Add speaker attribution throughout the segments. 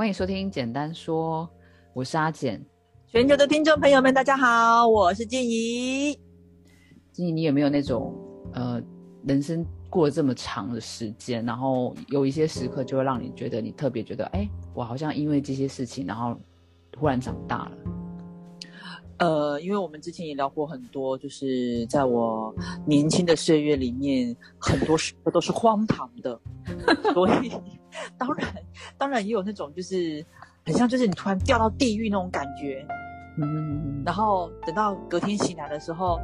Speaker 1: 欢迎收听《简单说》，我是阿简。
Speaker 2: 全球的听众朋友们，大家好，我是静怡。
Speaker 1: 静怡，你有没有那种呃，人生过了这么长的时间，然后有一些时刻就会让你觉得你特别觉得，哎，我好像因为这些事情，然后突然长大了。
Speaker 2: 呃，因为我们之前也聊过很多，就是在我年轻的岁月里面，很多时刻都是荒唐的，所以当然当然也有那种就是很像就是你突然掉到地狱那种感觉，嗯，然后等到隔天醒来的时候，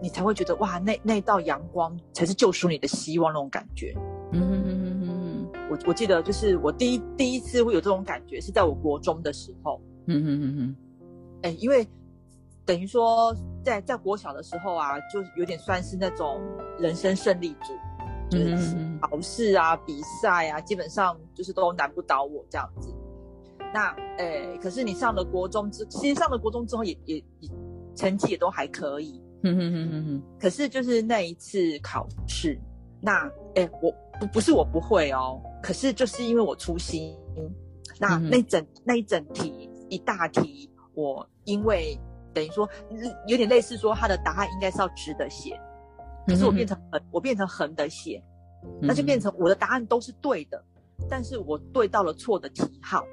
Speaker 2: 你才会觉得哇，那那道阳光才是救赎你的希望那种感觉，嗯。我我记得就是我第一第一次会有这种感觉是在我国中的时候，嗯嗯嗯嗯，哎，因为。等于说，在在国小的时候啊，就有点算是那种人生胜利组，就是考试啊、比赛啊，基本上就是都难不倒我这样子。那诶，可是你上了国中之，其实上了国中之后也也也成绩也都还可以。嗯哼哼哼哼。可是就是那一次考试，那诶，我不不是我不会哦，可是就是因为我粗心，那那整那一整题一大题，我因为。等于说，有点类似说，他的答案应该是要直的写，可是我变成横，我变成横的写，那就变成我的答案都是对的，但是我对到了错的题号，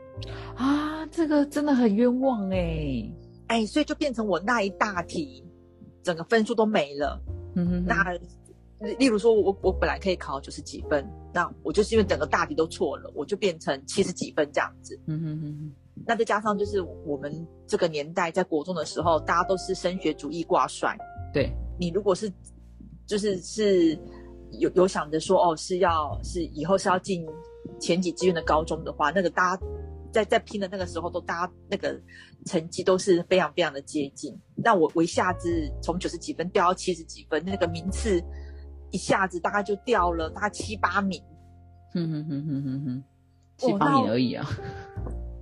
Speaker 1: 啊，这个真的很冤枉哎，
Speaker 2: 哎，所以就变成我那一大题，整个分数都没了。嗯哼，那例如说，我我本来可以考九十几分，那我就是因为整个大题都错了，我就变成七十几分这样子。嗯哼哼哼。那再加上就是我们这个年代在国中的时候，大家都是升学主义挂帅。
Speaker 1: 对
Speaker 2: 你如果是就是是有有想着说哦是要是以后是要进前几志愿的高中的话，那个大家在在拼的那个时候都大家那个成绩都是非常非常的接近。那我我一下子从九十几分掉到七十几分，那个名次一下子大概就掉了大概七八名。哼哼
Speaker 1: 哼哼哼哼，七八名而已啊。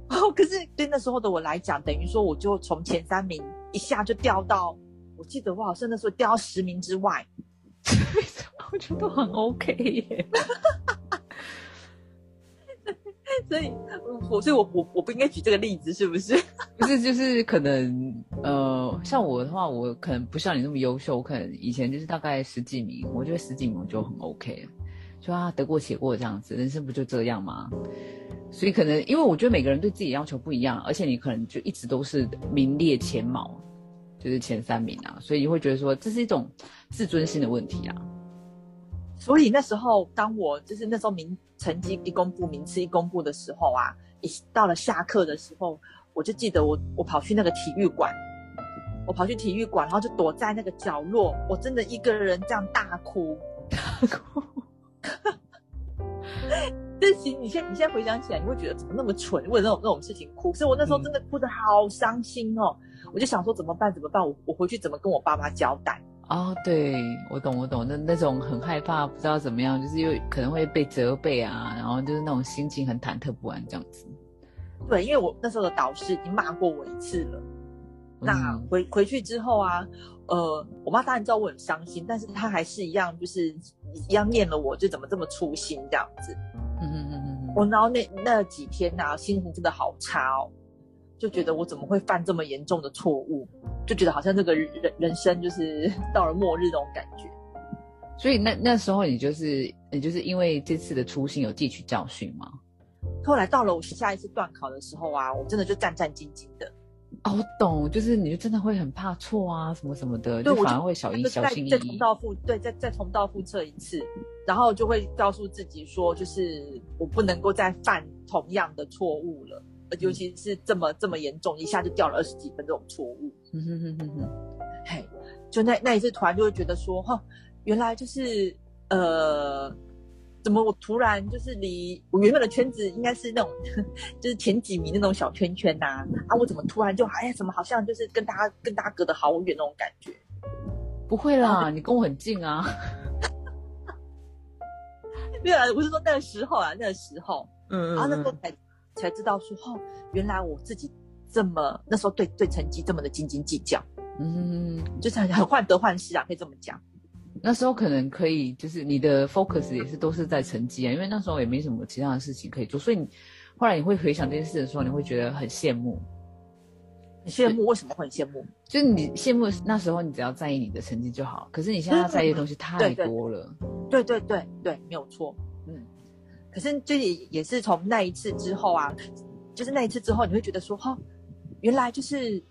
Speaker 2: 哦，可是对那时候的我来讲，等于说我就从前三名一下就掉到，我记得我好像那时候掉到十名之外，
Speaker 1: 我觉得很 OK 耶。
Speaker 2: 所以，我所以我我我不应该举这个例子，是不是？
Speaker 1: 不是，就是可能呃，像我的话，我可能不像你那么优秀，我可能以前就是大概十几名，我觉得十几名就很 OK 了，就啊得过且过这样子，人生不就这样吗？所以可能，因为我觉得每个人对自己要求不一样，而且你可能就一直都是名列前茅，就是前三名啊，所以你会觉得说这是一种自尊心的问题啊。
Speaker 2: 所以那时候，当我就是那时候名成绩一公布，名次一公布的时候啊，一到了下课的时候，我就记得我我跑去那个体育馆，我跑去体育馆，然后就躲在那个角落，我真的一个人这样大哭，大哭。这其实你现你现在回想起来，你会觉得怎么那么蠢，为了那种那种事情哭。所以我那时候真的哭得好伤心哦，我就想说怎么办怎么办？我我回去怎么跟我爸妈交代？
Speaker 1: 哦，对我懂我懂，那那种很害怕，不知道怎么样，就是又可能会被责备啊，然后就是那种心情很忐忑不安这样子。
Speaker 2: 对，因为我那时候的导师已经骂过我一次了。那回回去之后啊，呃，我妈当然知道我很伤心，但是她还是一样，就是一样念了我，就怎么这么粗心这样子。嗯嗯嗯嗯，我然后那那几天呐，心情真的好差哦，就觉得我怎么会犯这么严重的错误，就觉得好像这个人人生就是 到了末日那种感觉。
Speaker 1: 所以那那时候你就是你就是因为这次的粗心有汲取教训吗？
Speaker 2: 后来到了我下一次断考的时候啊，我真的就战战兢兢的。
Speaker 1: 哦，我懂，就是你就真的会很怕错啊，什么什么的，就反而会小心小心翼翼。
Speaker 2: 再重蹈覆对，再再重蹈覆辙一次，然后就会告诉自己说，就是我不能够再犯同样的错误了，尤其是这么这么严重，一下就掉了二十几分这种错误。嗯哼哼哼哼，嘿，就那那一次，突然就会觉得说，哈，原来就是呃。怎么我突然就是离我原本的圈子应该是那种，就是前几名那种小圈圈呐啊，我怎么突然就哎怎么好像就是跟大家跟大家隔得好远那种感觉？
Speaker 1: 不会啦，你跟我很近啊。
Speaker 2: 没有啊，我是说那个时候啊，那个时候，嗯，然后那时候才才知道说哦，原来我自己这么那时候对对成绩这么的斤斤计较，嗯，就是很很患得患失啊，可以这么讲。
Speaker 1: 那时候可能可以，就是你的 focus 也是都是在成绩啊，因为那时候也没什么其他的事情可以做，所以你后来你会回想这件事的时候，你会觉得很羡慕。
Speaker 2: 很羡慕，为什么会很羡慕？
Speaker 1: 就是你羡慕那时候，你只要在意你的成绩就好。可是你现在要在意的东西太多了。
Speaker 2: 对对对对，没有错。嗯，可是就也也是从那一次之后啊，就是那一次之后，你会觉得说，哈，原来就是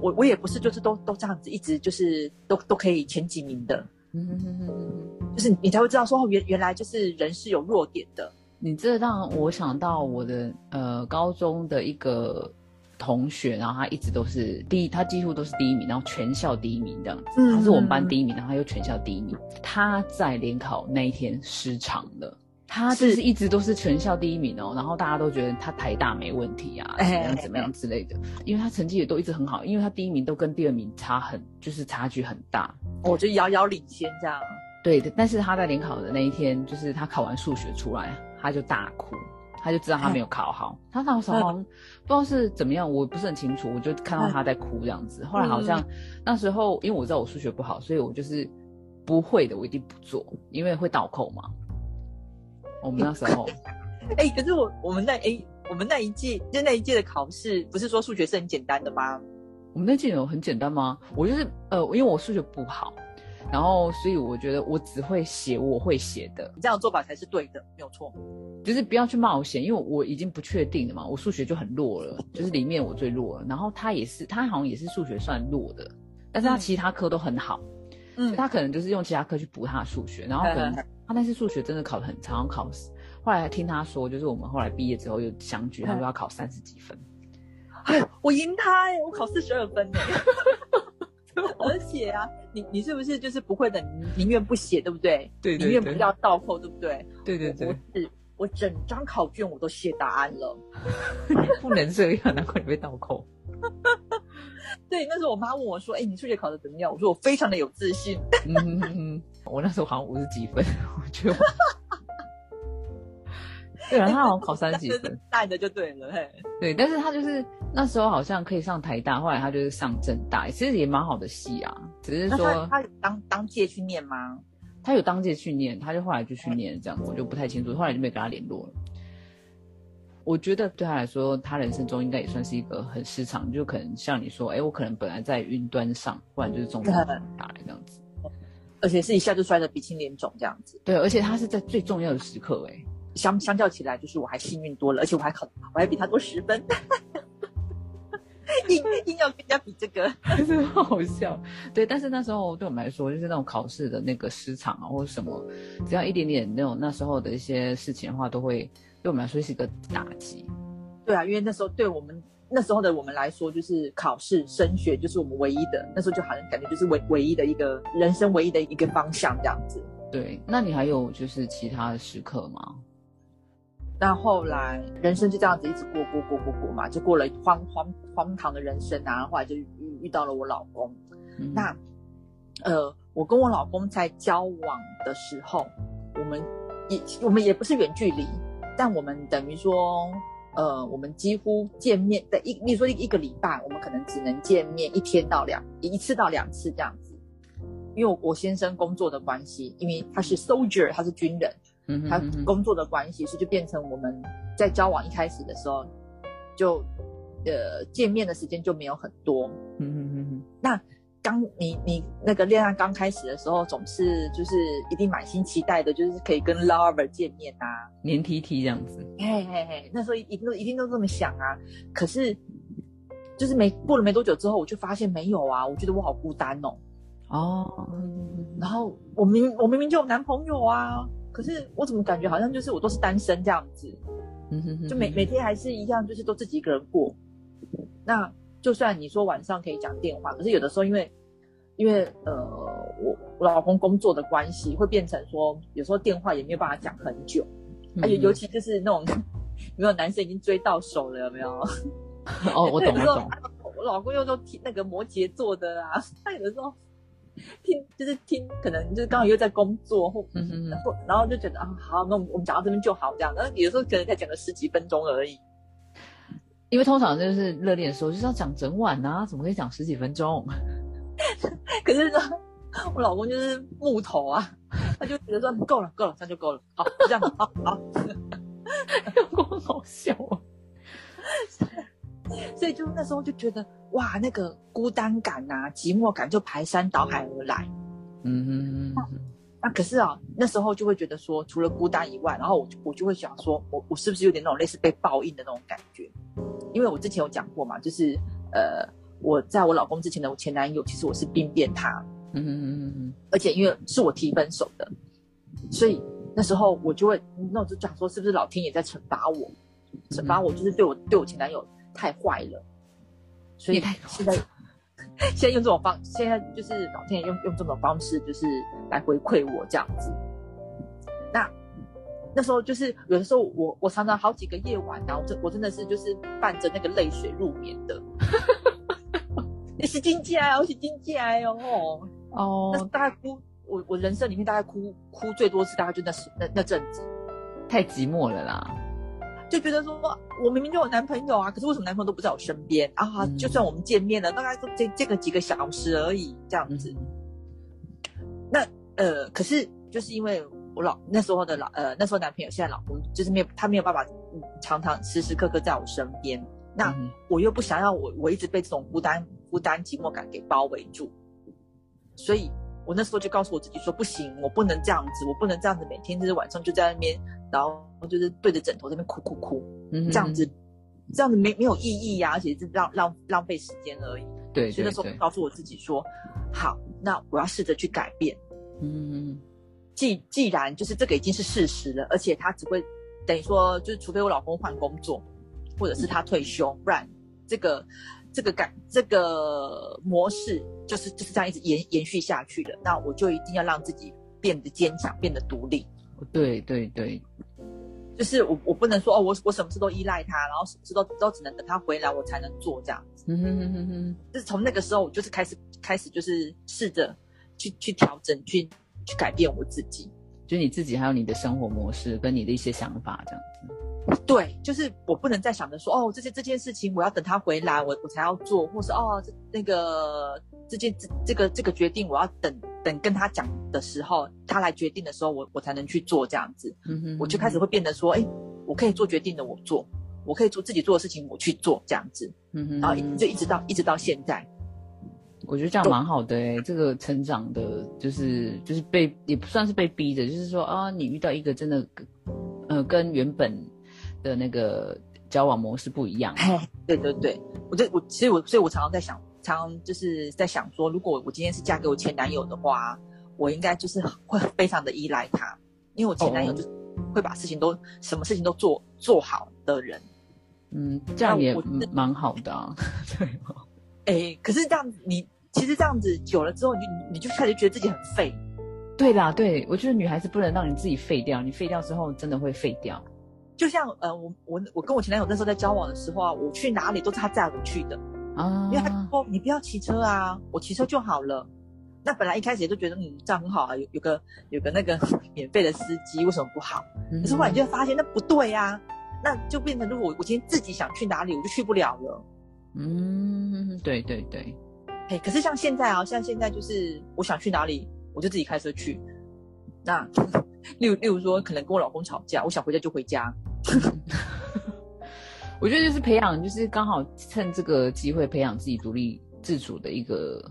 Speaker 2: 我我也不是就是都都这样子，一直就是都都可以前几名的。嗯嗯嗯嗯，就是你才会知道说，原原来就是人是有弱点的。
Speaker 1: 你这让我想到我的呃高中的一个。同学，然后他一直都是第一，他几乎都是第一名，然后全校第一名这样子。他是我们班第一名，然后他又全校第一名。他在联考那一天失常了，他就是一直都是全校第一名哦，然后大家都觉得他台大没问题啊，怎么样怎么样之类的。因为他成绩也都一直很好，因为他第一名都跟第二名差很，就是差距很大。
Speaker 2: 我就遥遥领先这样。
Speaker 1: 对的，但是他在联考的那一天，就是他考完数学出来，他就大哭。他就知道他没有 考好，他那时候 不知道是怎么样，我不是很清楚，我就看到他在哭这样子。后来好像那时候，因为我知道我数学不好，所以我就是不会的，我一定不做，因为会倒扣嘛。我们那时候，
Speaker 2: 哎，可是我我们那哎，我们那一届就那一届的考试，不是说数学是很简单的吗？
Speaker 1: 我们那届有很简单吗？我就是呃，因为我数学不好。然后，所以我觉得我只会写我会写的，你
Speaker 2: 这样做法才是对的，没有错。
Speaker 1: 就是不要去冒险，因为我已经不确定了嘛。我数学就很弱了，就是里面我最弱了。然后他也是，他好像也是数学算弱的，但是他其他科都很好。嗯，他可能就是用其他科去补他的数学，然后可能 他那次数学真的考得很差，考死。后来听他说，就是我们后来毕业之后又相聚，他说要考三十几分。
Speaker 2: 哎，我赢他哎，我考四十二分哎。而且啊，你你是不是就是不会的，宁愿不写，对不对？
Speaker 1: 对
Speaker 2: 宁愿不要倒扣，对不对？
Speaker 1: 对对对。
Speaker 2: 我是我整张考卷我都写答案了，
Speaker 1: 不能这样，难怪你被倒扣。
Speaker 2: 对，那时候我妈问我说：“哎，你数学考的怎么样？”我说：“我非常的有自信。”
Speaker 1: 嗯我那时候好像五十几分，我觉得。对啊，他好像考三十几分，
Speaker 2: 带的就对了，嘿。
Speaker 1: 对，但是他就是那时候好像可以上台大，后来他就是上正大，其实也蛮好的戏啊。只是说
Speaker 2: 他有当当届去念吗？
Speaker 1: 他有当届去念，他就后来就去念这样，我就不太清楚，后来就没跟他联络了。我觉得对他来说，他人生中应该也算是一个很失常，就可能像你说，哎，我可能本来在云端上，不然就是中途打来这样子，
Speaker 2: 而且是一下就摔得鼻青脸肿这样子。
Speaker 1: 对，而且他是在最重要的时刻，哎。
Speaker 2: 相相较起来，就是我还幸运多了，而且我还考，我还比他多十分，硬硬要跟人家比这个，
Speaker 1: 真的好笑。对，但是那时候对我们来说，就是那种考试的那个失常啊，或者什么，只要一点点那种那时候的一些事情的话，都会对我们来说是一个打击。
Speaker 2: 对啊，因为那时候对我们那时候的我们来说，就是考试升学就是我们唯一的，那时候就好像感觉就是唯唯一的一个人生唯一的一个方向这样子。
Speaker 1: 对，那你还有就是其他的时刻吗？
Speaker 2: 那后来人生就这样子一直过过过过过嘛，就过了荒荒荒唐的人生啊。后来就遇遇到了我老公。那呃，我跟我老公在交往的时候，我们也我们也不是远距离，但我们等于说，呃，我们几乎见面在一，比如说一一个礼拜，我们可能只能见面一天到两一次到两次这样子。因为我先生工作的关系，因为他是 soldier，他是军人。他工作的关系，所以就变成我们在交往一开始的时候，就呃见面的时间就没有很多。嗯嗯嗯嗯。那刚你你那个恋爱刚开始的时候，总是就是一定满心期待的，就是可以跟 lover 见面啊，
Speaker 1: 黏 T T 这样子。
Speaker 2: 嘿嘿嘿，那时候一定都一定都这么想啊。可是就是没过了没多久之后，我就发现没有啊，我觉得我好孤单哦。哦。然后我明我明明就有男朋友啊。可是我怎么感觉好像就是我都是单身这样子，就每每天还是一样，就是都自己一个人过。那就算你说晚上可以讲电话，可是有的时候因为因为呃我我老公工作的关系，会变成说有时候电话也没有办法讲很久，而且尤其就是那种 有没有男生已经追到手了有没有？
Speaker 1: 哦，我懂 我懂。
Speaker 2: 我老公又说听那个摩羯座的啊，他有的时候。听就是听，可能就是刚好又在工作，或然后然后就觉得啊，好，那我们我们讲到这边就好，这样。然后有时候可能才讲了十几分钟而已，
Speaker 1: 因为通常就是热恋的时候就是要讲整晚啊，怎么可以讲十几分钟？
Speaker 2: 可是说，我老公就是木头啊，他就觉得说够了，够了，这样就够了，好，这样好好。
Speaker 1: 老公 好笑啊。
Speaker 2: 所以就那时候就觉得哇，那个孤单感啊、寂寞感就排山倒海而来。
Speaker 1: 嗯哼，
Speaker 2: 那可是啊，那时候就会觉得说，除了孤单以外，然后我我就会想说，我我是不是有点那种类似被报应的那种感觉？因为我之前有讲过嘛，就是呃，我在我老公之前的我前男友，其实我是兵变他，
Speaker 1: 嗯哼嗯哼，
Speaker 2: 而且因为是我提分手的，所以那时候我就会，那我就讲说，是不是老天也在惩罚我？惩罚我就是对我对我前男友太坏了，所以现在 现在用这种方，现在就是老天爷用用这种方式，就是来回馈我这样子。那那时候就是有的时候我我常常好几个夜晚啊，我真我真的是就是伴着那个泪水入眠的。你是金姐啊，我是金姐哦。
Speaker 1: 哦
Speaker 2: 那大概哭，我我人生里面大概哭哭最多次，大概就那时那那阵子，
Speaker 1: 太寂寞了啦。
Speaker 2: 就觉得说我明明就有男朋友啊，可是为什么男朋友都不在我身边啊？
Speaker 1: 嗯
Speaker 2: 就算我们见面了，大概就这这个几个小时而已，这样子。那呃，可是就是因为我老那时候的老呃那时候男朋友现在老公就是没有他没有办法嗯常常时时刻刻在我身边，那
Speaker 1: 嗯
Speaker 2: 我又不想要我我一直被这种孤单孤单寂寞感给包围住，所以我那时候就告诉我自己说不行，我不能这样子，我不能这样子每天就是晚上就在那边，然后就是对着枕头在那边哭哭哭，
Speaker 1: 嗯
Speaker 2: 这样子这样子没没有意义呀、而且是浪浪浪费时间而已。
Speaker 1: 对对
Speaker 2: 所以那时候，告诉我自己说，好，那我要试着去改变。
Speaker 1: 嗯
Speaker 2: 既既然就是这个已经是事实了，而且他只会等于说，就是除非我老公换工作，或者是他退休，不然这个这个感这个模式就是就是这样一直延延续下去的。那我就一定要让自己变得坚强，变得独立。
Speaker 1: 对对对，
Speaker 2: 就是我我不能说哦，我我什么事都依赖他，然后什么事都都只能等他回来我才能做这样子。
Speaker 1: 嗯哼哼哼哼，
Speaker 2: 就是从那个时候，我就是开始开始就是试着去去调整，去去改变我自己。
Speaker 1: 就你自己还有你的生活模式跟你的一些想法这样子。
Speaker 2: 对，就是我不能再想着说哦，这些这件事情我要等他回来，我我才要做，或是哦，这那个这件这这个这个决定我要等等跟他讲的时候，他来决定的时候，我我才能去做这样子。
Speaker 1: 嗯哼，
Speaker 2: 我就开始会变得说，哎，我可以做决定的，我做；我可以做自己做的事情，我去做这样子。
Speaker 1: 嗯哼，
Speaker 2: 然后一就一直到一直到现在。
Speaker 1: 我觉得这样蛮好的诶、这个成长的，就是就是被也不算是被逼的，就是说啊，你遇到一个真的，呃，跟原本的那个交往模式不一样，
Speaker 2: 嘿，对对对，我这我其实我，所以我常常在想，常常就是在想说，如果我今天是嫁给我前男友的话，我应该就是会非常的依赖他，因为我前男友
Speaker 1: 哦
Speaker 2: 就是会把事情都什么事情都做做好的人。
Speaker 1: 嗯，这样也蛮好的啊，对哦，
Speaker 2: 哎，可是这样子，你其实这样子久了之后，你你就开始觉得自己很废。
Speaker 1: 对啦，对我觉得女孩子不能让你自己废掉，你废掉之后真的会废掉，
Speaker 2: 就像呃，我我我跟我前男友那时候在交往的时候啊，我去哪里都是他载我去的，
Speaker 1: 啊
Speaker 2: 因为他说你不要骑车啊，我骑车就好了。那本来一开始也都觉得嗯这样很好啊，有有个有个那个 免费的司机为什么不好？
Speaker 1: 嗯
Speaker 2: 可是后来你就会发现那不对呀、那就变成如果我我今天自己想去哪里，我就去不了了。
Speaker 1: 嗯，对对对，
Speaker 2: 哎，可是像现在啊，像现在就是我想去哪里，我就自己开车去。那例如例如说，可能跟我老公吵架，我想回家就回家。
Speaker 1: 我觉得就是培养，就是刚好趁这个机会培养自己独立自主的一个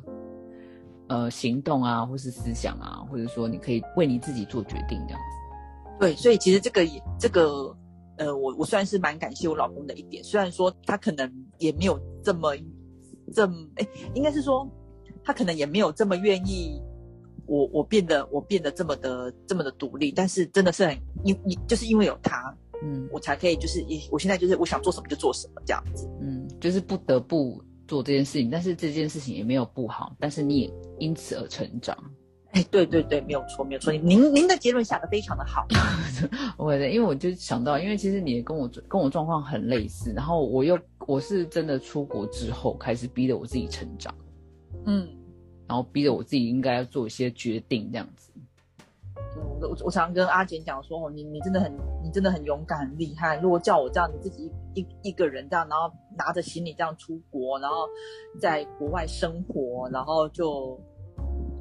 Speaker 1: 呃行动啊，或是思想啊，或者说你可以为你自己做决定这样子。
Speaker 2: 对，所以其实这个也这个呃，我我算是蛮感谢我老公的一点，虽然说他可能也没有这么这么，哎，应该是说他可能也没有这么愿意我我变得我变得这么的这么的独立，但是真的是很因因就是因为有他，
Speaker 1: 嗯
Speaker 2: 我才可以就是也我现在就是我想做什么就做什么这样子。
Speaker 1: 嗯，就是不得不做这件事情，但是这件事情也没有不好，但是你也因此而成长。
Speaker 2: 哎，对对对，没有错没有错，您您的结论下的非常的好。
Speaker 1: 我的，因为我就想到，因为其实你也跟我跟我状况很类似，然后我又我是真的出国之后开始逼着我自己成长，
Speaker 2: 嗯，
Speaker 1: 然后逼着我自己应该要做一些决定，这样子。
Speaker 2: 嗯我我我常跟阿简讲说，哦，你你真的很你真的很勇敢很厉害。如果叫我这样，你自己一一一个人这样，然后拿着行李这样出国，然后在国外生活，然后就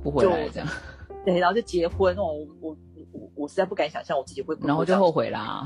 Speaker 1: 不回来这样，
Speaker 2: 对，然后就结婚哦，我我我我实在不敢想象我自己会不会
Speaker 1: 然后就后悔啦。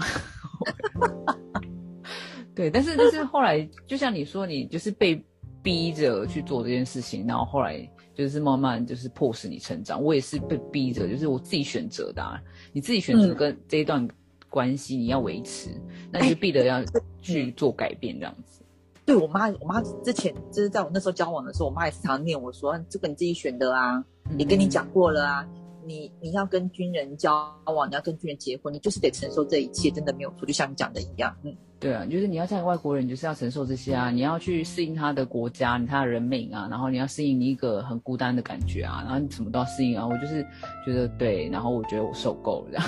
Speaker 1: 对，但是但是后来，就像你说，你就是被逼着去做这件事情，然后后来就是慢慢就是迫使你成长。我也是被逼着，就是我自己选择的。啊。你自己选择跟这一段关系你要维持，那就必得要去做改变这样子。
Speaker 2: 对我妈，我妈之前就是在我那时候交往的时候，我妈也时常念我说：“这个你自己选的啊，也跟你讲过了啊。”你你要跟军人交往，你要跟军人结婚，你就是得承受这一切，真的没有错。就像你讲的一样，嗯，
Speaker 1: 对啊，就是你要像外国人，你就是要承受这些啊，你要去适应他的国家，你他的人民啊，然后你要适应你一个很孤单的感觉啊，然后你什么都要适应啊。我就是觉得对，然后我觉得我受够了，这样。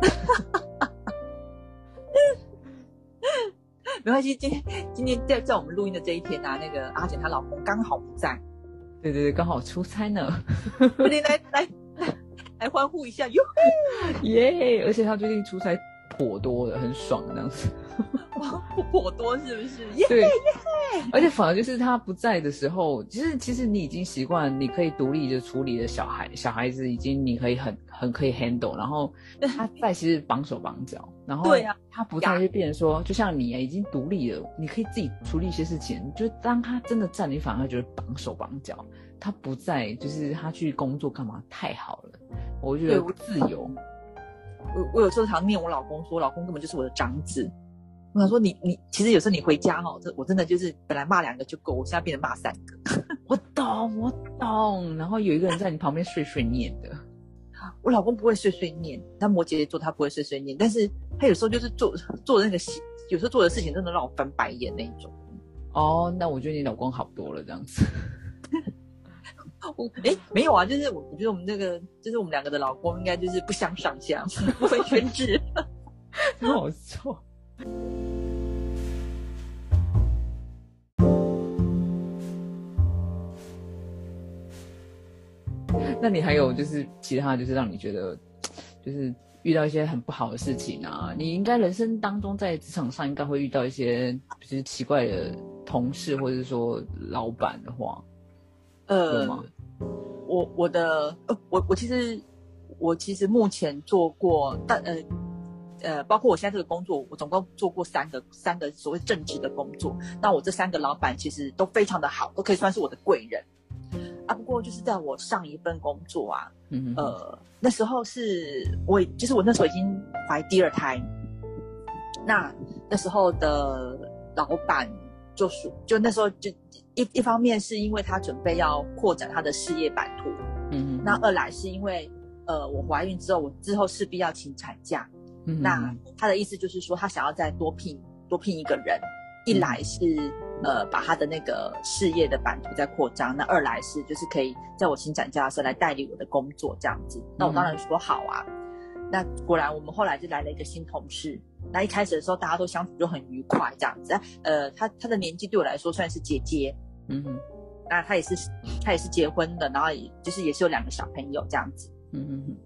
Speaker 2: 没关系，今天今天在在我们录音的这一天啊，那个阿简她老公刚好不在，
Speaker 1: 对对对，刚好出差呢，
Speaker 2: 你来来。来欢呼一下 哟！
Speaker 1: 耶！而且他最近出差颇多的，很爽这样子。
Speaker 2: 哇，颇多是不是？耶耶！
Speaker 1: 而且反而就是他不在的时候，其实其实你已经习惯，你可以独立的处理的小孩，小孩子已经你可以很很可以 handle。然后他在其实绑手绑脚，然后
Speaker 2: 对呀，
Speaker 1: 他不在就变成说，就像你已经独立了，你可以自己处理一些事情。就当他真的在，你反而觉得绑手绑脚。他不在，就是他去工作干嘛？太好了，我觉得自由。
Speaker 2: 我我有时候常念我老公说，老公根本就是我的长子。我想说，你你其实有时候你回家哈，这我真的就是本来骂两个就够，我现在变成骂三个。
Speaker 1: 我懂，我懂。然后有一个人在你旁边碎碎念的。
Speaker 2: 我老公不会碎碎念，他摩羯座他不会碎碎念，但是他有时候就是做做的那个事，有时候做的事情真的让我翻白眼那一种。
Speaker 1: 哦，那我觉得你老公好多了，这样子。
Speaker 2: 我哎，没有啊，就是我，我觉得我们那个，就是我们两个的老公，应该就是不相上下，不分轩轾，
Speaker 1: 没有错。那你还有就是其他，就是让你觉得，就是遇到一些很不好的事情啊？你应该人生当中在职场上应该会遇到一些就是奇怪的同事，或者说老板的话。
Speaker 2: 呃，我我的呃，我我其实我其实目前做过，但呃呃，包括我现在这个工作，我总共做过三个三个所谓正职的工作。那我这三个老板其实都非常的好，都可以算是我的贵人啊。不过就是在我上一份工作啊，呃，那时候是我就是我那时候已经怀第二胎，那那时候的老板。就是，就那时候就一一方面是因为他准备要扩展他的事业版图，嗯嗯，那二来是因为，呃，我怀孕之后，我之后势必要请产假，嗯，那他的意思就是说，他想要再多聘多聘一个人，一来是呃把他的那个事业的版图在扩张，那二来是就是可以在我请产假的时候来代理我的工作这样子，那我当然说好啊，那果然我们后来就来了一个新同事。那一开始的时候，大家都相处就很愉快，这样子。呃，他他的年纪对我来说算是姐姐，嗯哼。那他也是他也是结婚的，然后就是也是有两个小朋友这样子，嗯哼哼。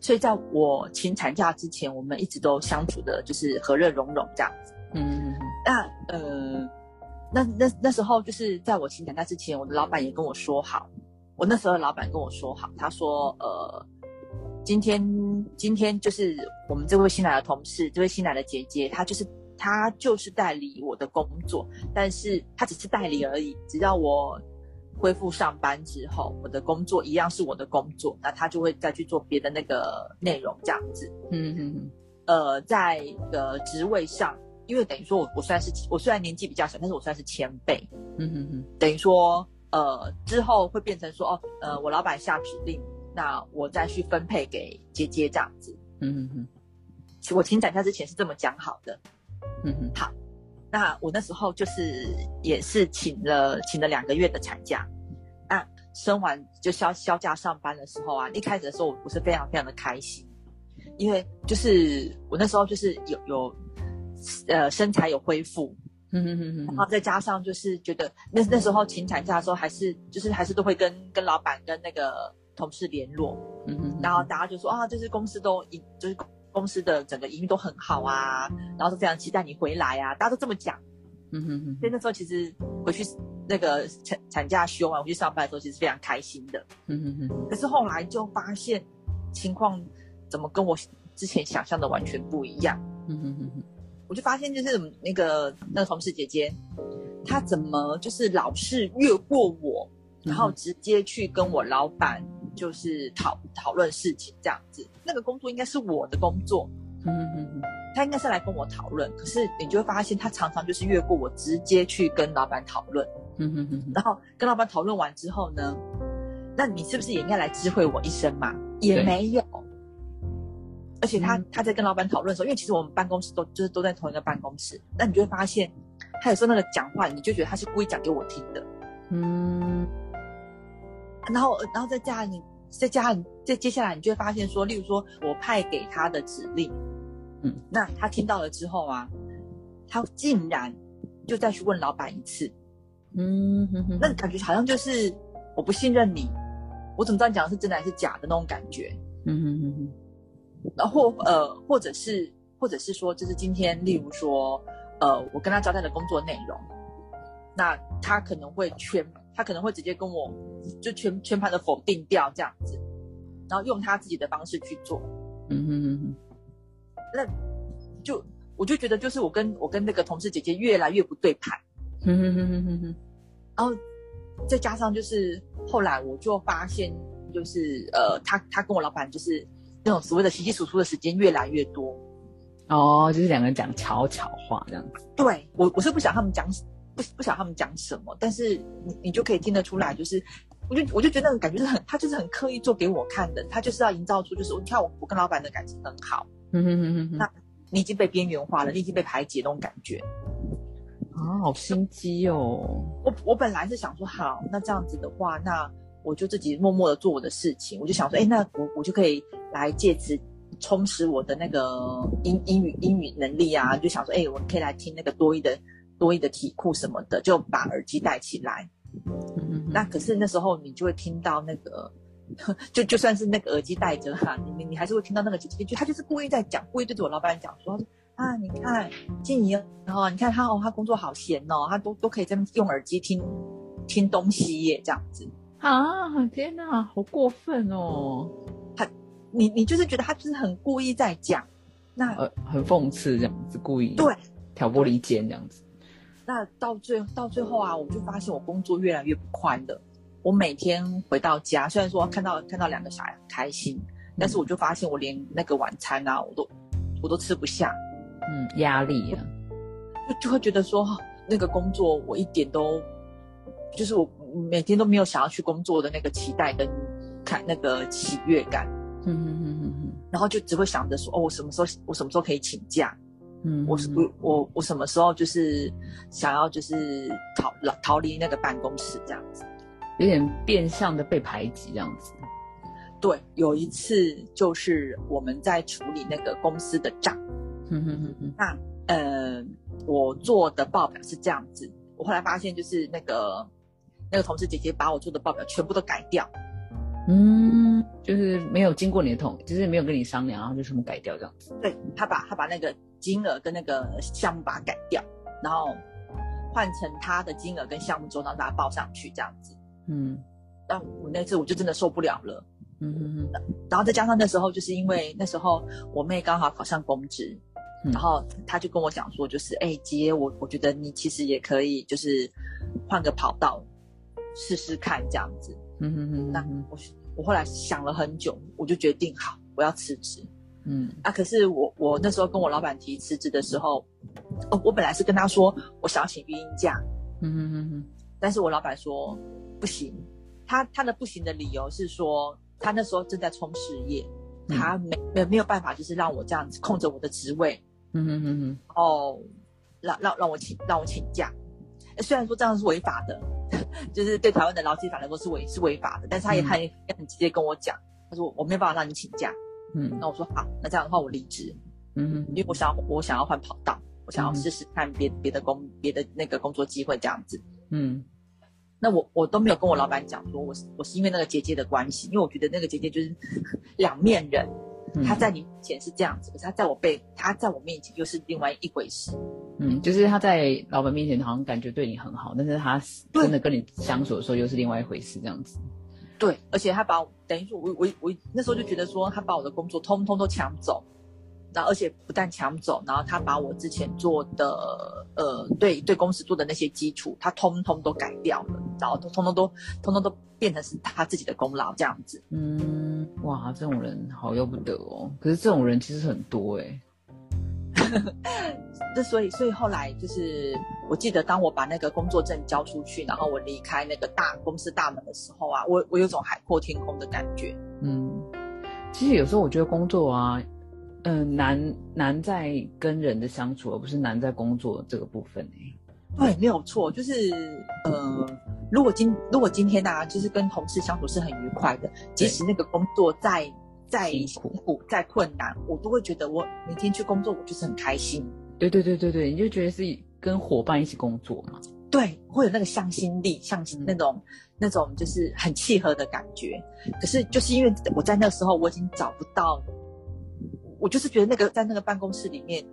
Speaker 2: 所以在我请产假之前，我们一直都相处的就是和乐融融这样子，嗯哼哼。那呃，那那那时候就是在我请产假之前，我的老板也跟我说好，我那时候老板跟我说好，他说呃。今天，今天就是我们这位新来的同事，这位新来的姐姐，她就是她就是代理我的工作，但是她只是代理而已。只要我恢复上班之后，我的工作一样是我的工作，那她就会再去做别的那个内容这样子。嗯嗯嗯。呃，在呃职位上，因为等于说我我算是我虽然年纪比较小，但是我算是前辈。嗯嗯嗯。等于说，呃，之后会变成说，哦，呃，我老板下指令。那我再去分配给姐姐这样子，嗯哼哼，我请产假之前是这么讲好的，嗯嗯，好，那我那时候就是也是请了请了两个月的产假，啊，生完就休休假上班的时候啊，一开始的时候我不是非常非常的开心，因为就是我那时候就是有有呃身材有恢复，嗯哼哼哼，然后再加上就是觉得那那时候请产假的时候还是就是还是都会跟跟老板跟那个。同事联络，嗯哼，然后大家就说啊，就是公司都营，就是公司的整个营运都很好啊，然后都非常期待你回来啊，大家都这么讲，嗯哼哼。所以那时候其实回去那个产产假休完回去上班的时候，其实非常开心的，嗯哼哼。可是后来就发现情况怎么跟我之前想象的完全不一样，嗯哼哼哼。我就发现就是那个那个同事姐姐，她怎么就是老是越过我，然后直接去跟我老板就是讨讨论事情这样子。那个工作应该是我的工作，嗯嗯嗯，他应该是来跟我讨论，可是你就会发现他常常就是越过我，直接去跟老板讨论，嗯嗯嗯，然后跟老板讨论完之后呢，那你是不是也应该来知会我一声嘛？也没有。而且他他在跟老板讨论的时候，因为其实我们办公室都就是都在同一个办公室，那你就会发现，他有时候那个讲话，你就觉得他是故意讲给我听的，嗯，然后然后再加你再加上再接下来，你就会发现说，例如说我派给他的指令，嗯，那他听到了之后啊，他竟然就再去问老板一次，嗯，那感觉好像就是我不信任你，我怎么知道你讲的是真的还是假的那种感觉，嗯哼哼哼。然后呃，或者是或者是说，就是今天，例如说，呃，我跟他交代的工作内容，那他可能会全，他可能会直接跟我就全全盘的否定掉这样子，然后用他自己的方式去做，嗯哼哼哼，那就我就觉得，就是我跟我跟那个同事姐姐越来越不对盘，嗯哼哼哼哼哼，然后再加上就是后来我就发现，就是呃，他他跟我老板就是。那种所谓的稀稀疏疏的时间越来越多，
Speaker 1: 哦，就是两个人讲悄悄话这样子。
Speaker 2: 对我，我是不想他们讲，不不想他们讲什么，但是你你就可以听得出来，就是我就我就觉得感觉是很，他就是很刻意做给我看的，他就是要营造出就是你看我我跟老板的感情很好，嗯哼哼哼，那你已经被边缘化了，你已经被排挤那种感觉，
Speaker 1: 啊，好心机哦。
Speaker 2: 我我本来是想说好，那这样子的话，那。我就自己默默的做我的事情，我就想说，哎，那我我就可以来借此充实我的那个英英语英语能力啊，就想说，哎，我可以来听那个多一的多一的题库什么的，就把耳机戴起来。那可是那时候你就会听到那个，就就算是那个耳机戴着哈，你你还是会听到那个姐姐，就他就是故意在讲，故意对着我老板讲说，啊，你看静怡，然后你看他哦，他工作好闲哦，他都都可以在用耳机听听东西耶，这样子。
Speaker 1: 啊！天哪，好过分哦！
Speaker 2: 他，你你就是觉得他就是很故意在讲，那
Speaker 1: 呃很讽刺这样子，故意
Speaker 2: 对
Speaker 1: 挑拨离间这样子。
Speaker 2: 那到最到最后啊，我就发现我工作越来越不快乐。我每天回到家，虽然说看到看到两个小孩很开心，但是我就发现我连那个晚餐啊，我都我都吃不下。
Speaker 1: 嗯，压力啊，
Speaker 2: 就就会觉得说那个工作我一点都。就是我每天都没有想要去工作的那个期待跟看那个喜悦感，嗯嗯嗯嗯嗯，然后就只会想着说，哦，我什么时候我什么时候可以请假，嗯，我是我我我什么时候就是想要就是逃逃离那个办公室这样子，
Speaker 1: 有点变相的被排挤这样子。
Speaker 2: 对，有一次就是我们在处理那个公司的账，嗯哼哼哼，那呃我做的报表是这样子，我后来发现就是那个。那个同事姐姐把我做的报表全部都改掉，
Speaker 1: 嗯，就是没有经过你的同，就是没有跟你商量，然后就全部改掉这样子。
Speaker 2: 对他把他把那个金额跟那个项目把它改掉，然后换成他的金额跟项目之后让大家报上去这样子。嗯，但我那次我就真的受不了了。嗯嗯嗯。然后再加上那时候就是因为那时候我妹刚好考上公职，然后他就跟我讲说，就是哎姐，我我觉得你其实也可以就是换个跑道。试试看这样子，嗯嗯嗯，那我我后来想了很久，我就决定好我要辞职，嗯，啊，可是我我那时候跟我老板提辞职的时候，哦，我本来是跟他说我想要请育婴假，嗯哼哼哼，但是我老板说不行，他他的不行的理由是说他那时候正在冲事业，他没没没有办法就是让我这样子控着我的职位，嗯哼哼哼，哦，让让让我请让我请假，虽然说这样是违法的。就是对台湾的劳基法来说是违是违法的，但是他也他也很直接跟我讲，他说我没有办法让你请假，嗯，那我说好，那这样的话我离职，嗯，因为我想要我想要换跑道，我想要试试看别别的工别的那个工作机会这样子，嗯，那我我都没有跟我老板讲说我是我是因为那个姐姐的关系，因为我觉得那个姐姐就是 两面人，她在你面前是这样子，可是她在我背她在我面前又是另外一回事。
Speaker 1: 嗯，就是她在老板面前好像感觉对你很好，但是她真的跟你相处的时候又是另外一回事，这样子。
Speaker 2: 对，而且他把等于说，我我我那时候就觉得说，他把我的工作通通都抢走，然后而且不但抢走，然后他把我之前做的呃对对公司做的那些基础，他通通都改掉了，然后都通通都通通都变成是他自己的功劳这样子。
Speaker 1: 嗯，哇，这种人好要不得哦。可是这种人其实很多哎、
Speaker 2: 这所以所以后来就是我记得当我把那个工作证交出去，然后我离开那个大公司大门的时候啊，我我有种海阔天空的感觉。
Speaker 1: 嗯，其实有时候我觉得工作啊，嗯、难难在跟人的相处，而不是难在工作这个部分哎、
Speaker 2: 对，没有错，就是呃，如果今如果今天啊，就是跟同事相处是很愉快的，即使那个工作再再
Speaker 1: 辛
Speaker 2: 辛
Speaker 1: 苦
Speaker 2: 苦、再困难，我都会觉得我每天去工作，我就是很开心。
Speaker 1: 对对对对对，你就觉得是跟伙伴一起工作嘛。
Speaker 2: 对，会有那个向心力，向心
Speaker 1: 嗯
Speaker 2: 那种、那种就是很契合的感觉。可是就是因为我在那时候我已经找不到，我就是觉得那个在那个办公室里面，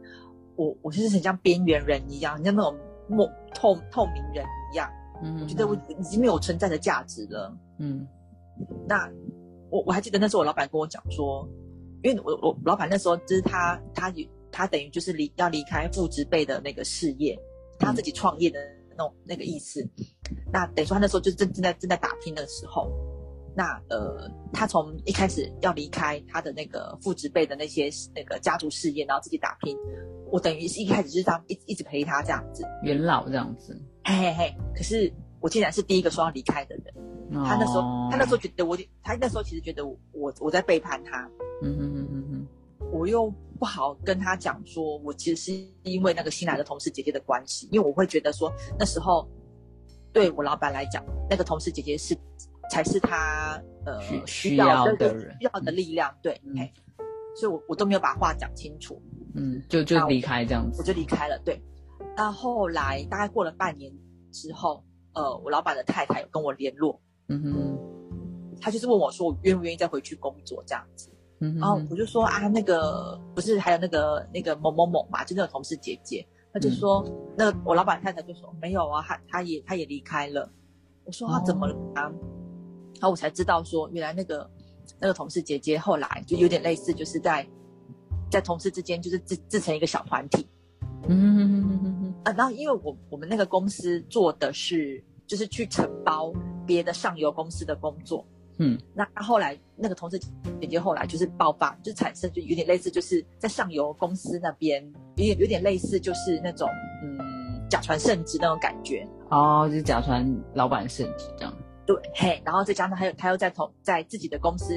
Speaker 2: 我我就是很像边缘人一样，很像那种莫透透明人一样，
Speaker 1: 嗯，
Speaker 2: 我觉得我已经没有存在的价值了。
Speaker 1: 嗯
Speaker 2: 那我我还记得那时候我老板跟我讲说，因为我我老板那时候就是他他也他等于就是离要离开父职辈的那个事业，他自己创业的那种那个意思。那等于说他那时候就正正在正在打拼的时候，那呃他从一开始要离开他的那个父职辈的那些那个家族事业，然后自己打拼，我等于是一开始就是这样一一直陪他这样子，
Speaker 1: 元老这样子。
Speaker 2: 嘿嘿嘿。可是我竟然是第一个说要离开的人。他那时候，
Speaker 1: 哦。
Speaker 2: 他那时候觉得我，他那时候其实觉得我我我在背叛他，
Speaker 1: 嗯哼哼哼哼，
Speaker 2: 我又不好跟他讲说，我其实是因为那个新来的同事姐姐的关系，因为我会觉得说那时候对我老板来讲，那个同事姐姐是才是他呃
Speaker 1: 需要
Speaker 2: 的
Speaker 1: 的人。
Speaker 2: 需要的力量，对，
Speaker 1: 嗯。
Speaker 2: 嘿。所以我我都没有把话讲清楚，
Speaker 1: 嗯，就就离开这样子。
Speaker 2: 我就离开了，对。那后来大概过了半年之后，呃，我老板的太太有跟我联络，
Speaker 1: 嗯哼，
Speaker 2: 他就是问我说，我愿不愿意再回去工作这样子。
Speaker 1: 嗯哼，
Speaker 2: 然后我就说啊，那个不是还有那个那个某某某嘛，就那个同事姐姐，他就说，那我老板太太就说没有啊，他他也他也离开了。我说他怎么了啊？然后我才知道说，原来那个那个同事姐姐后来就有点类似，就是在在同事之间就是自自成一个小团体
Speaker 1: 嗯哼哼哼哼哼，
Speaker 2: 啊。然后因为我我们那个公司做的是就是去承包别的上游公司的工作，
Speaker 1: 嗯
Speaker 2: 那后来那个同事姐姐后来就是爆发，就产生就有点类似，就是在上游公司那边有点有点类似，就是那种嗯假传圣旨那种感觉。
Speaker 1: 哦，就是假传老板圣旨这样。
Speaker 2: 对，嘿，然后再加上他又他又在同在自己的公司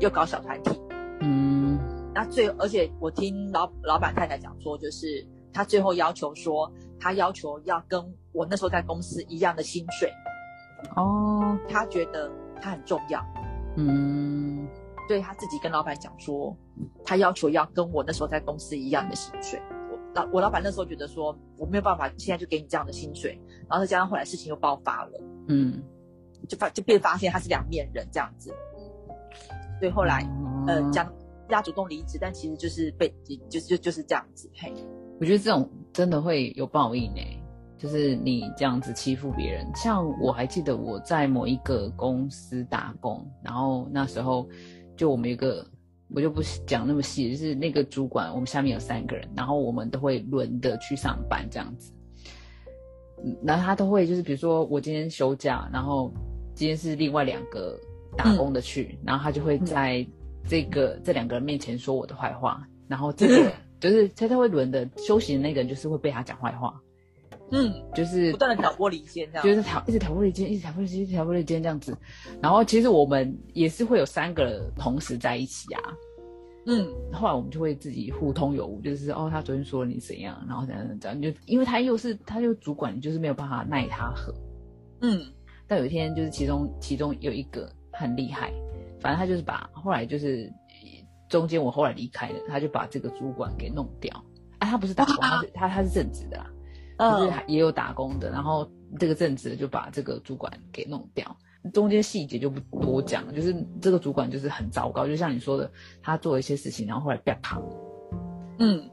Speaker 2: 又搞小团体，
Speaker 1: 嗯
Speaker 2: 那最而且我听老老板太太讲说，就是他最后要求说，他要求要跟我那时候在公司一样的薪水，
Speaker 1: 哦，
Speaker 2: 他觉得他很重要。
Speaker 1: 嗯
Speaker 2: 对他自己跟老板讲说，他要求要跟我那时候在公司一样的薪水。我老我老板那时候觉得说，我没有办法现在就给你这样的薪水，然后再加上后来事情又爆发了，
Speaker 1: 嗯，
Speaker 2: 就发就被发现他是两面人这样子。所以后来呃
Speaker 1: 哦
Speaker 2: 讲他主动离职，但其实就是被就就就是这样子。嘿，
Speaker 1: 我觉得这种真的会有报应呢、就是你这样子欺负别人。像我还记得我在某一个公司打工，然后那时候就我们有个，我就不讲那么细，就是那个主管，我们下面有三个人，然后我们都会轮的去上班这样子。嗯然后他都会就是比如说我今天休假，然后今天是另外两个打工的去，然后他就会在这个、这两个人面前说我的坏话，然后这个 就是他他会轮的休息的那个人就是会被他讲坏话，
Speaker 2: 嗯，
Speaker 1: 就是
Speaker 2: 不断的挑拨离间这样。
Speaker 1: 就是挑一直挑拨离间，一直挑拨离间，一直挑拨离间这样子。然后其实我们也是会有三个同时在一起啊。
Speaker 2: 嗯
Speaker 1: 后来我们就会自己互通有无，就是哦，他昨天说了你怎样，然后怎样怎样就因为他又是他就主管，你就是没有办法奈他何。
Speaker 2: 嗯
Speaker 1: 但有一天就是其中其中有一个很厉害，反正他就是把后来就是中间我后来离开了，他就把这个主管给弄掉。啊，他不是打工，他是他他是正职的啦，就是也有打工的，然后这个正职就把这个主管给弄掉。中间细节就不多讲，就是这个主管就是很糟糕，就像你说的，他做了一些事情，然后后来变胖，
Speaker 2: 嗯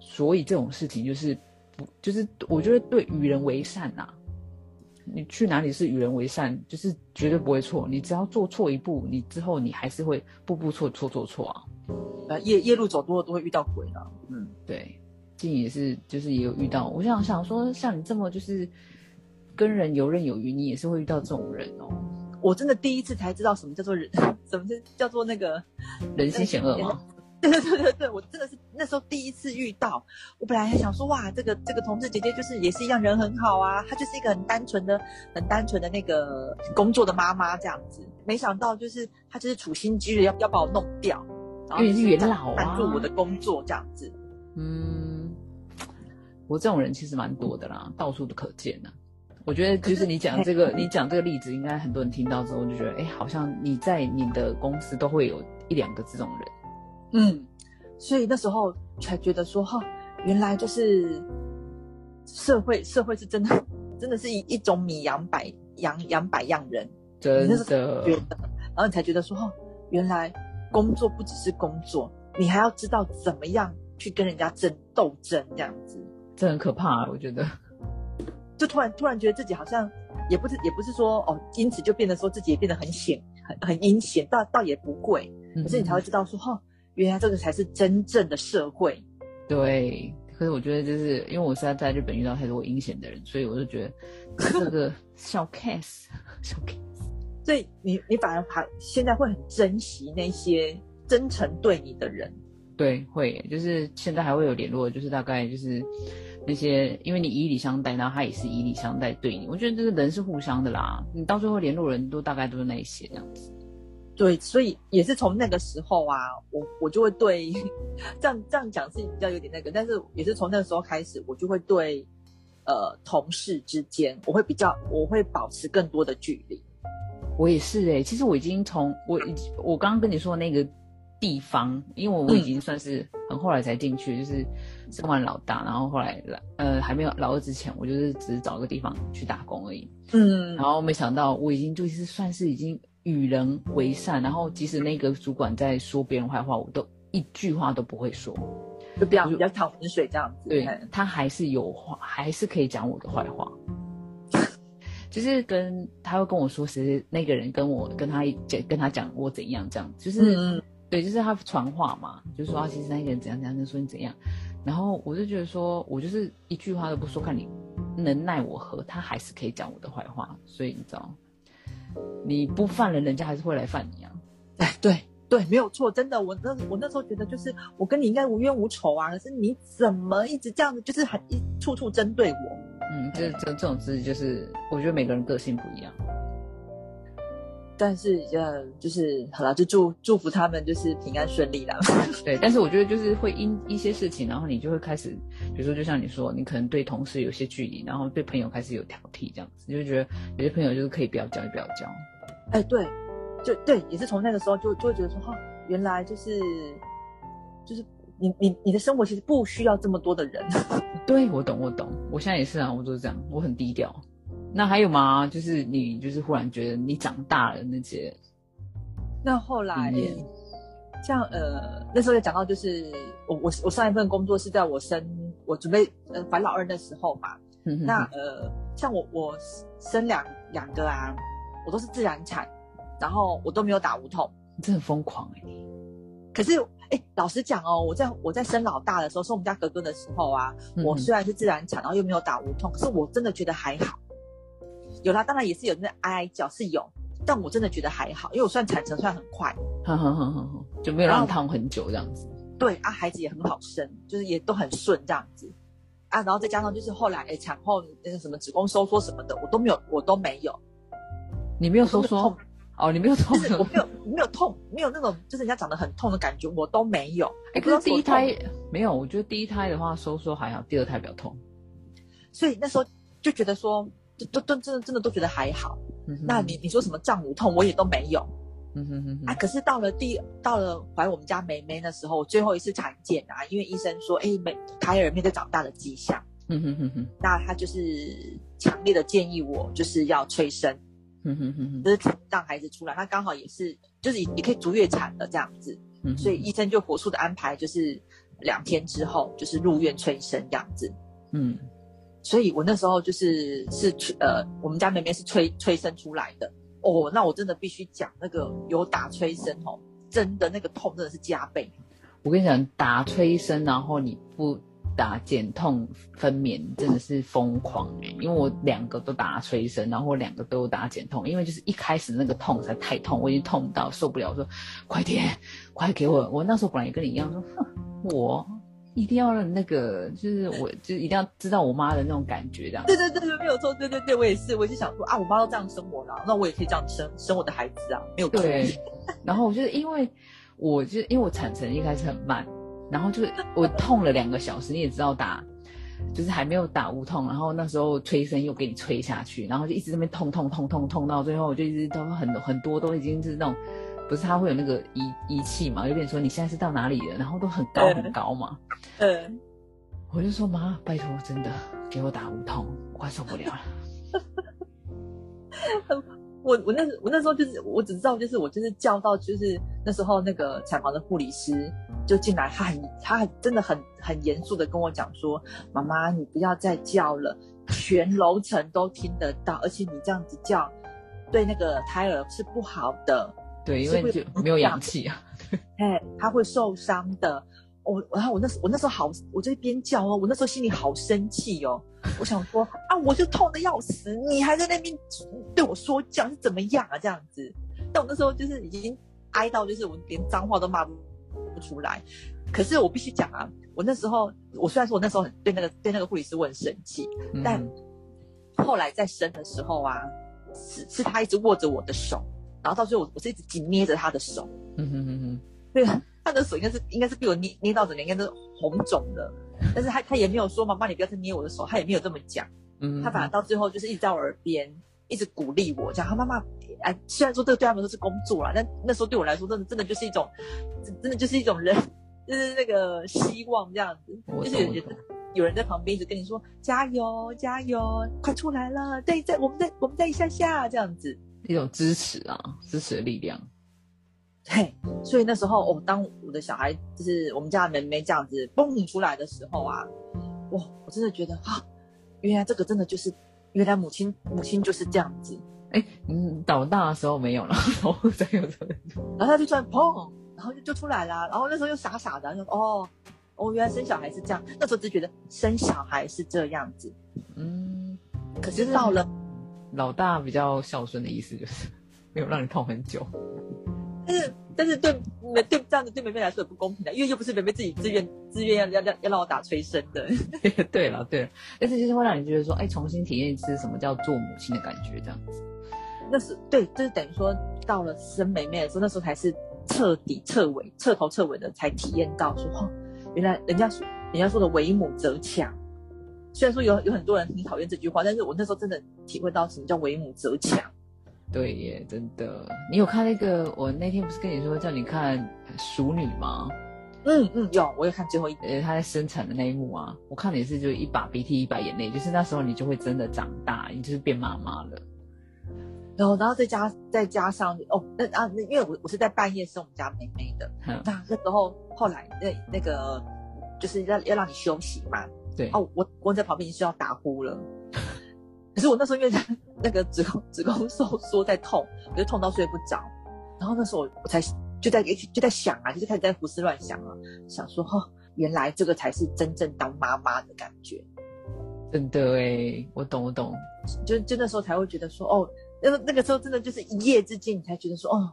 Speaker 1: 所以这种事情就是不就是我觉得对与人为善呐、你去哪里是与人为善，就是绝对不会错。你只要做错一步，你之后你还是会步步错错错错啊。
Speaker 2: 呃，夜夜路走多了都会遇到鬼的。嗯，
Speaker 1: 对，静也是，就是也有遇到。我想想说，像你这么就是跟人游刃有余，你也是会遇到这种人哦。
Speaker 2: 我真的第一次才知道什么叫做人，什么是叫做那个
Speaker 1: 人心险恶吗？
Speaker 2: 对对对对对，我真的是那时候第一次遇到。我本来还想说，哇，这个这个同事姐姐就是也是一样人很好啊，她就是一个很单纯的、很单纯的那个工作的妈妈这样子。没想到就是她就是处心积虑要要把我弄掉。
Speaker 1: 因为是元老啊，
Speaker 2: 帮助我的工作这样子。
Speaker 1: 嗯，我这种人其实蛮多的啦，到处都可见呢。我觉得就是你讲这个，你讲这个例子，应该很多人听到之后就觉得，哎，好像你在你的公司都会有一两个这种人。
Speaker 2: 嗯，所以那时候才觉得说，哈，原来就是社会，社会是真的，真的是一一种米养百养养百样人，
Speaker 1: 真的。
Speaker 2: 然后你才觉得说，哦，原来。工作不只是工作，你还要知道怎么样去跟人家争斗争，这样子，
Speaker 1: 这很可怕。我觉得，
Speaker 2: 就突然突然觉得自己好像也不是也不是说哦，因此就变得说自己也变得很险很很阴险，倒倒也不贵。可是你才会知道说，哦，原来这个才是真正的社会。
Speaker 1: 对，可是我觉得就是因为我现在在日本遇到太多阴险的人，所以我就觉得这个 小 case 小 case。
Speaker 2: 所以你你反而还现在会很珍惜那些真诚对你的人，
Speaker 1: 对，会就是现在还会有联络，就是大概就是那些因为你以礼相待，然后他也是以礼相待对你，我觉得这个人是互相的啦。你到最后联络人都大概都是那一些这样子。
Speaker 2: 对，所以也是从那个时候啊，我我就会对 这样这样讲是比较有点那个，但是也是从那个时候开始，我就会对呃同事之间，我会比较我会保持更多的距离。
Speaker 1: 我也是哎，其实我已经从我我刚刚跟你说那个地方，因为我我已经算是很后来才进去，就是生完老大，然后后来来呃还没有老二之前，我就是只是找个地方去打工而已。嗯，然后没想到我已经就是算是已经与人为善，然后即使那个主管在说别人坏话，我都一句话都不会说，
Speaker 2: 就比较比较讨浑水这样子。
Speaker 1: 对，他还是有话，还是可以讲我的坏话。就是跟他会跟我说，其实那个人跟我跟他讲，跟他讲我怎样这样，就是对，就是他传话嘛，就说啊，其实那个人怎样怎样，说你怎样，然后我就觉得说，我就是一句话都不说，看你能奈我何，他还是可以讲我的坏话，所以你知道，你不犯人，人家还是会来犯你啊。
Speaker 2: 哎，对对，没有错，真的，我那我那时候觉得就是我跟你应该无冤无仇啊，可是你怎么一直这样子，就是很一处处针对我。
Speaker 1: 嗯，这这这种事就是，我觉得每个人个性不一样，
Speaker 2: 但是呃，就是好了，就祝祝福他们就是平安顺利啦。
Speaker 1: 对，但是我觉得就是会因一些事情，然后你就会开始，比如说就像你说，你可能对同事有些距离，然后对朋友开始有挑剔这样子，你就觉得有些朋友就是可以不要交就不要交。
Speaker 2: 哎，对，就对，也是从那个时候就就会觉得说，哈，原来就是就是。你你你的生活其实不需要这么多的人，
Speaker 1: 对我懂我懂，我现在也是啊，我都是这样，我很低调。那还有吗？就是你就是忽然觉得你长大了那些，
Speaker 2: 那后来像呃那时候也讲到，就是我我我上一份工作是在我生我准备呃怀老二那时候嘛，那呃像我我生两两个啊，我都是自然产，然后我都没有打无痛，
Speaker 1: 你真的很疯狂哎，
Speaker 2: 可是。哎，老实讲哦，我在我在生老大的时候，生我们家哥哥的时候啊，我虽然是自然产，然后又没有打无痛，可是我真的觉得还好。有啦，当然也是有那哀哀叫是有，但我真的觉得还好，因为我算产程算很快，
Speaker 1: 就没有让烫很久这样子。
Speaker 2: 对啊，孩子也很好生，就是也都很顺这样子啊，然后再加上就是后来哎产后那个什么子宫收缩什么的，我都没有，我都没有。
Speaker 1: 你没有收缩？哦，你没有痛，
Speaker 2: 我没有没有痛，没有那种就是人家长得很痛的感觉，我都没有。
Speaker 1: 哎，可是第一胎没有，我觉得第一胎的话收缩还好，第二胎比较痛。
Speaker 2: 所以那时候就觉得说，都都真的真的都觉得还好。那你你说什么胀乳痛，我也都没有。嗯哼哼。啊，可是到了第到了怀我们家梅梅的时候，最后一次产检啊，因为医生说，哎，没胎儿没有长大的迹象。嗯哼哼哼。那他就是强烈的建议我就是要催生。嗯哼哼哼，就是让孩子出来，那刚好也是，就是也也可以足月产的这样子，嗯所以医生就火速的安排，就是两天之后就是入院催生这样子。嗯，所以我那时候就是是催呃，我们家妹妹是催催生出来的哦，那我真的必须讲那个有打催生哦，真的那个痛真的是加倍。
Speaker 1: 我跟你讲，打催生，然后你不打减痛分娩，真的是疯狂哎、因为我两个都打催生，然后我两个都打减痛，因为就是一开始那个痛实在太痛，我已经痛到受不了，我说快点，快给我！我那时候本来也跟你一样说，哼，我一定要让那个，就是我就一定要知道我妈的那种感觉，这样。
Speaker 2: 对对对对，没有错，对对对，我也是，我就想说啊，我妈都这样生我了，那我也可以这样生生我的孩子啊，没有错。
Speaker 1: 对，然后我就是因为我就因为我产程一开始很慢，然后就是我痛了两个小时，你也知道打，就是还没有打无痛，然后那时候催生又给你催下去，然后就一直在那边痛痛痛痛痛到最后，我就一直都很很多都已经是那种，不是它会有那个仪仪器嘛，有点说你现在是到哪里了，然后都很高很高嘛，
Speaker 2: 嗯，
Speaker 1: 我就说妈，拜托，真的给我打无痛，我快受不了了。
Speaker 2: 我我那我那时候就是我只知道就是我就是叫到就是那时候那个产房的护理师就进来，他很他很真的很很严肃的跟我讲说，妈妈你不要再叫了，全楼层都听得到，而且你这样子叫对那个胎儿是不好的，
Speaker 1: 对，因为就没有氧气啊。
Speaker 2: 哎，他会受伤的。我、然后我那时我那时候好，我就一边叫哦，我那时候心里好生气哦。我想说啊，我就痛的要死，你还在那边对我说教是怎么样啊？这样子，但我那时候就是已经哀到，就是我连脏话都骂不不出来。可是我必须讲啊，我那时候我虽然说我那时候很对那个对那个护理师我很生气，但
Speaker 1: 嗯
Speaker 2: 后来在生的时候啊，是是他一直握着我的手，然后到最后我我是一直紧捏着他的手。
Speaker 1: 嗯哼哼哼，
Speaker 2: 对，他的手应该是应该是被我捏捏到整个应该是红肿的，但是他他也没有说妈妈你不要再捏我的手，他也没有这么讲，
Speaker 1: 嗯，
Speaker 2: 他反而到最后就是一直在我耳边一直鼓励我，讲他妈妈，哎，虽然说这个对他们都是工作啦，但那时候对我来说真的真的就是一种，真真的就是一种人，就是那个希望这样子，就是有有
Speaker 1: 懂我懂
Speaker 2: 有人在旁边一直跟你说加油加油，快出来了，对，在我们再我们再一下下这样子，
Speaker 1: 一种支持啊，支持的力量。
Speaker 2: 对，所以那时候，我、当我的小孩就是我们家的妹妹这样子蹦出来的时候啊，哇，我真的觉得啊，原来这个真的就是，原来母亲母亲就是这样子。
Speaker 1: 哎，嗯，长大的时候没有了，然后再有这个，
Speaker 2: 然后他就突然砰，然后就就出来了，然后那时候又傻傻的，就哦哦，原来生小孩是这样。那时候只觉得生小孩是这样子，
Speaker 1: 嗯，
Speaker 2: 可是到了，
Speaker 1: 老大比较孝顺的意思就是 没有让你痛很久。
Speaker 2: 但是但是对对对这样子对妹妹来说也不公平的，因为又不是妹妹自己自愿自愿要要要要让我打催生的。
Speaker 1: 对了对了，但是就是会让你觉得说，哎，重新体验一次什么叫做母亲的感觉，这样子。
Speaker 2: 那是对，就是等于说到了生妹妹的时候，那时候才是彻底彻尾、彻头彻尾的才体验到说，哦，原来人家说人家说的为母则强。虽然说有有很多人很讨厌这句话，但是我那时候真的体会到什么叫为母则强。
Speaker 1: 对耶，真的。你有看那个？我那天不是跟你说叫你看《熟女》吗？
Speaker 2: 嗯嗯，有，我有看最后一
Speaker 1: 呃，她在生产的那一幕啊，我看的也是，就一把鼻涕一把眼泪，就是那时候你就会真的长大，你就是变妈妈了。
Speaker 2: 然后然后再加再加上哦，那啊那因为我我是在半夜生我们家妹妹的，
Speaker 1: 哼
Speaker 2: 那那时候后来那那个就是要要让你休息嘛，
Speaker 1: 对，
Speaker 2: 哦，我我在旁边已经需要打呼了，可是我那时候因为那个子宫子宫收缩在痛，我就痛到睡不着，然后那时候我我才就在就在想啊，就是开始在胡思乱想啊，想说哦，原来这个才是真正当妈妈的感觉，
Speaker 1: 真的哎，我懂我懂。
Speaker 2: 就就那时候才会觉得说哦，那个那个时候真的就是一夜之间，你才觉得说哦。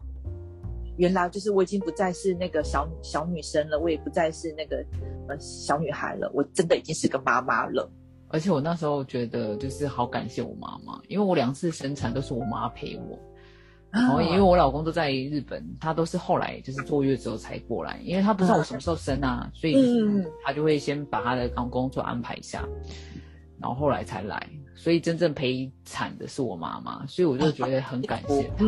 Speaker 2: 原来就是我已经不再是那个小小女生了，我也不再是那个呃小女孩了，我真的已经是个妈妈了。
Speaker 1: 而且我那时候觉得就是好感谢我妈妈，因为我两次生产都是我妈陪我，然后因为我老公都在日本，他都是后来就是坐月之后才过来，因为他不知道我什么时候生啊，所以
Speaker 2: 嗯
Speaker 1: 他就会先把他的工工作安排一下，然后后来才来，所以真正陪产的是我妈妈，所以我就觉得很感谢她。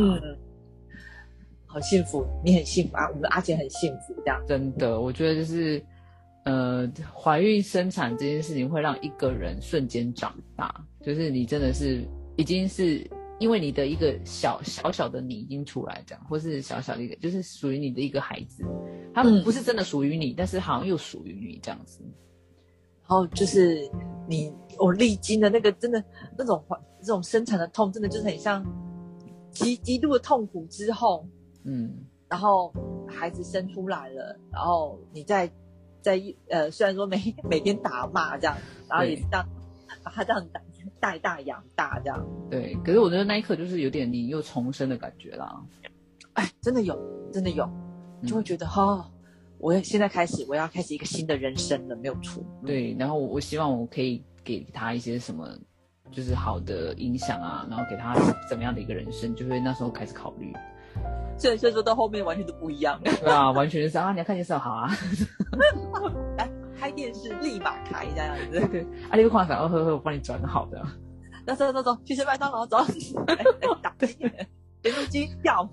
Speaker 2: 嗯，好幸福，你很幸福啊，我们的阿姐很幸福，这样。
Speaker 1: 真的，我觉得就是，呃，怀孕生产这件事情会让一个人瞬间长大，就是你真的是已经是因为你的一个小小小的你已经出来，这样，或是小小的一个就是属于你的一个孩子，他
Speaker 2: 们
Speaker 1: 不是真的属于你，但是好像又属于你这样子。
Speaker 2: 然后就是你我历经的那个真的那种怀这种生产的痛，真的就是很像极极度的痛苦之后，
Speaker 1: 嗯，
Speaker 2: 然后孩子生出来了，然后你再在呃，虽然说每每天打骂这样，然后也是这样把他这样带带大养大这样。
Speaker 1: 对，可是我觉得那一刻就是有点你又重生的感觉啦。
Speaker 2: 哎，真的有，真的有，就会觉得哈，我也现在开始我要开始一个新的人生了，没有错。
Speaker 1: 对，然后我我希望我可以给他一些什么，就是好的影响啊，然后给他怎么样的一个人生，就会那时候开始考虑。
Speaker 2: 所以所以说到后面完全都不一样了。
Speaker 1: 对啊，完全是啊，你要看电视好啊，
Speaker 2: 来 开电视立马开这样子。
Speaker 1: 对，啊，那个矿反哦呵呵我帮你转好的。
Speaker 2: 那走走走，去吃麦当劳走，打钱，咸猪鸡要。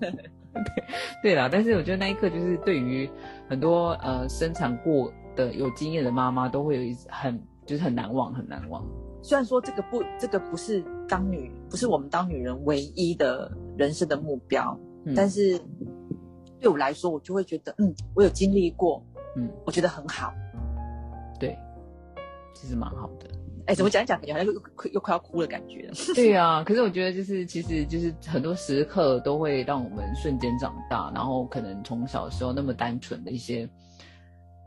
Speaker 1: 对啦，但是我觉得那一刻就是对于很多呃生产过的有经验的妈妈都会有一很就是很难忘很难忘。
Speaker 2: 虽然说这个不这个不是当女不是我们当女人唯一的人生的目标，但是对我来说，我就会觉得嗯，我有经历过，嗯，我觉得很好。
Speaker 1: 对，其实蛮好的。
Speaker 2: 哎，怎么讲一讲，感觉好像又又快要哭的感觉。
Speaker 1: 对啊，可是我觉得就是，其实就是很多时刻都会让我们瞬间长大，然后可能从小时候那么单纯的一些，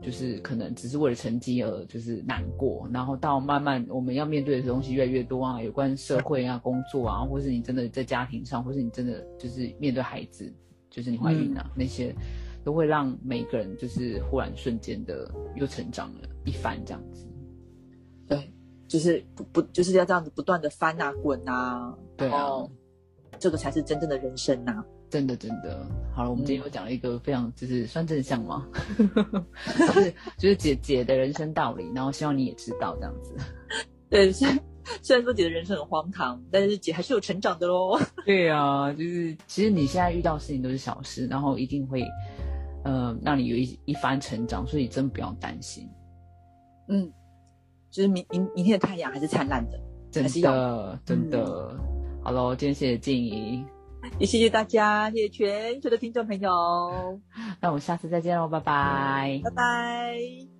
Speaker 1: 就是可能只是为了成绩而就是难过，然后到慢慢我们要面对的东西越来越多啊，有关社会啊、工作啊，或是你真的在家庭上，或是你真的就是面对孩子，就是你怀孕啊那些，都会让每个人就是忽然瞬间的又成长了一番这样子。
Speaker 2: 对。就是不不就是要这样子不断的翻啊滚啊，
Speaker 1: 对啊，
Speaker 2: 这个才是真正的人生呐！
Speaker 1: 真的真的。好了，我们今天又讲了一个非常就是算正向吗？就是 就是姐姐的人生道理，然后希望你也知道这样子。
Speaker 2: 对，虽虽然说姐的人生很荒唐，但是姐还是有成长的喽。
Speaker 1: 对啊，就是其实你现在遇到事情都是小事，然后一定会呃让你有一一番成长，所以真不用担心。
Speaker 2: 嗯。就是明明明天的太阳还是灿烂的，
Speaker 1: 真的真的。好喽，今天谢谢静怡，
Speaker 2: 也谢谢大家，谢谢全球的听众朋友。
Speaker 1: 那我们下次再见喽，拜拜，
Speaker 2: 拜拜。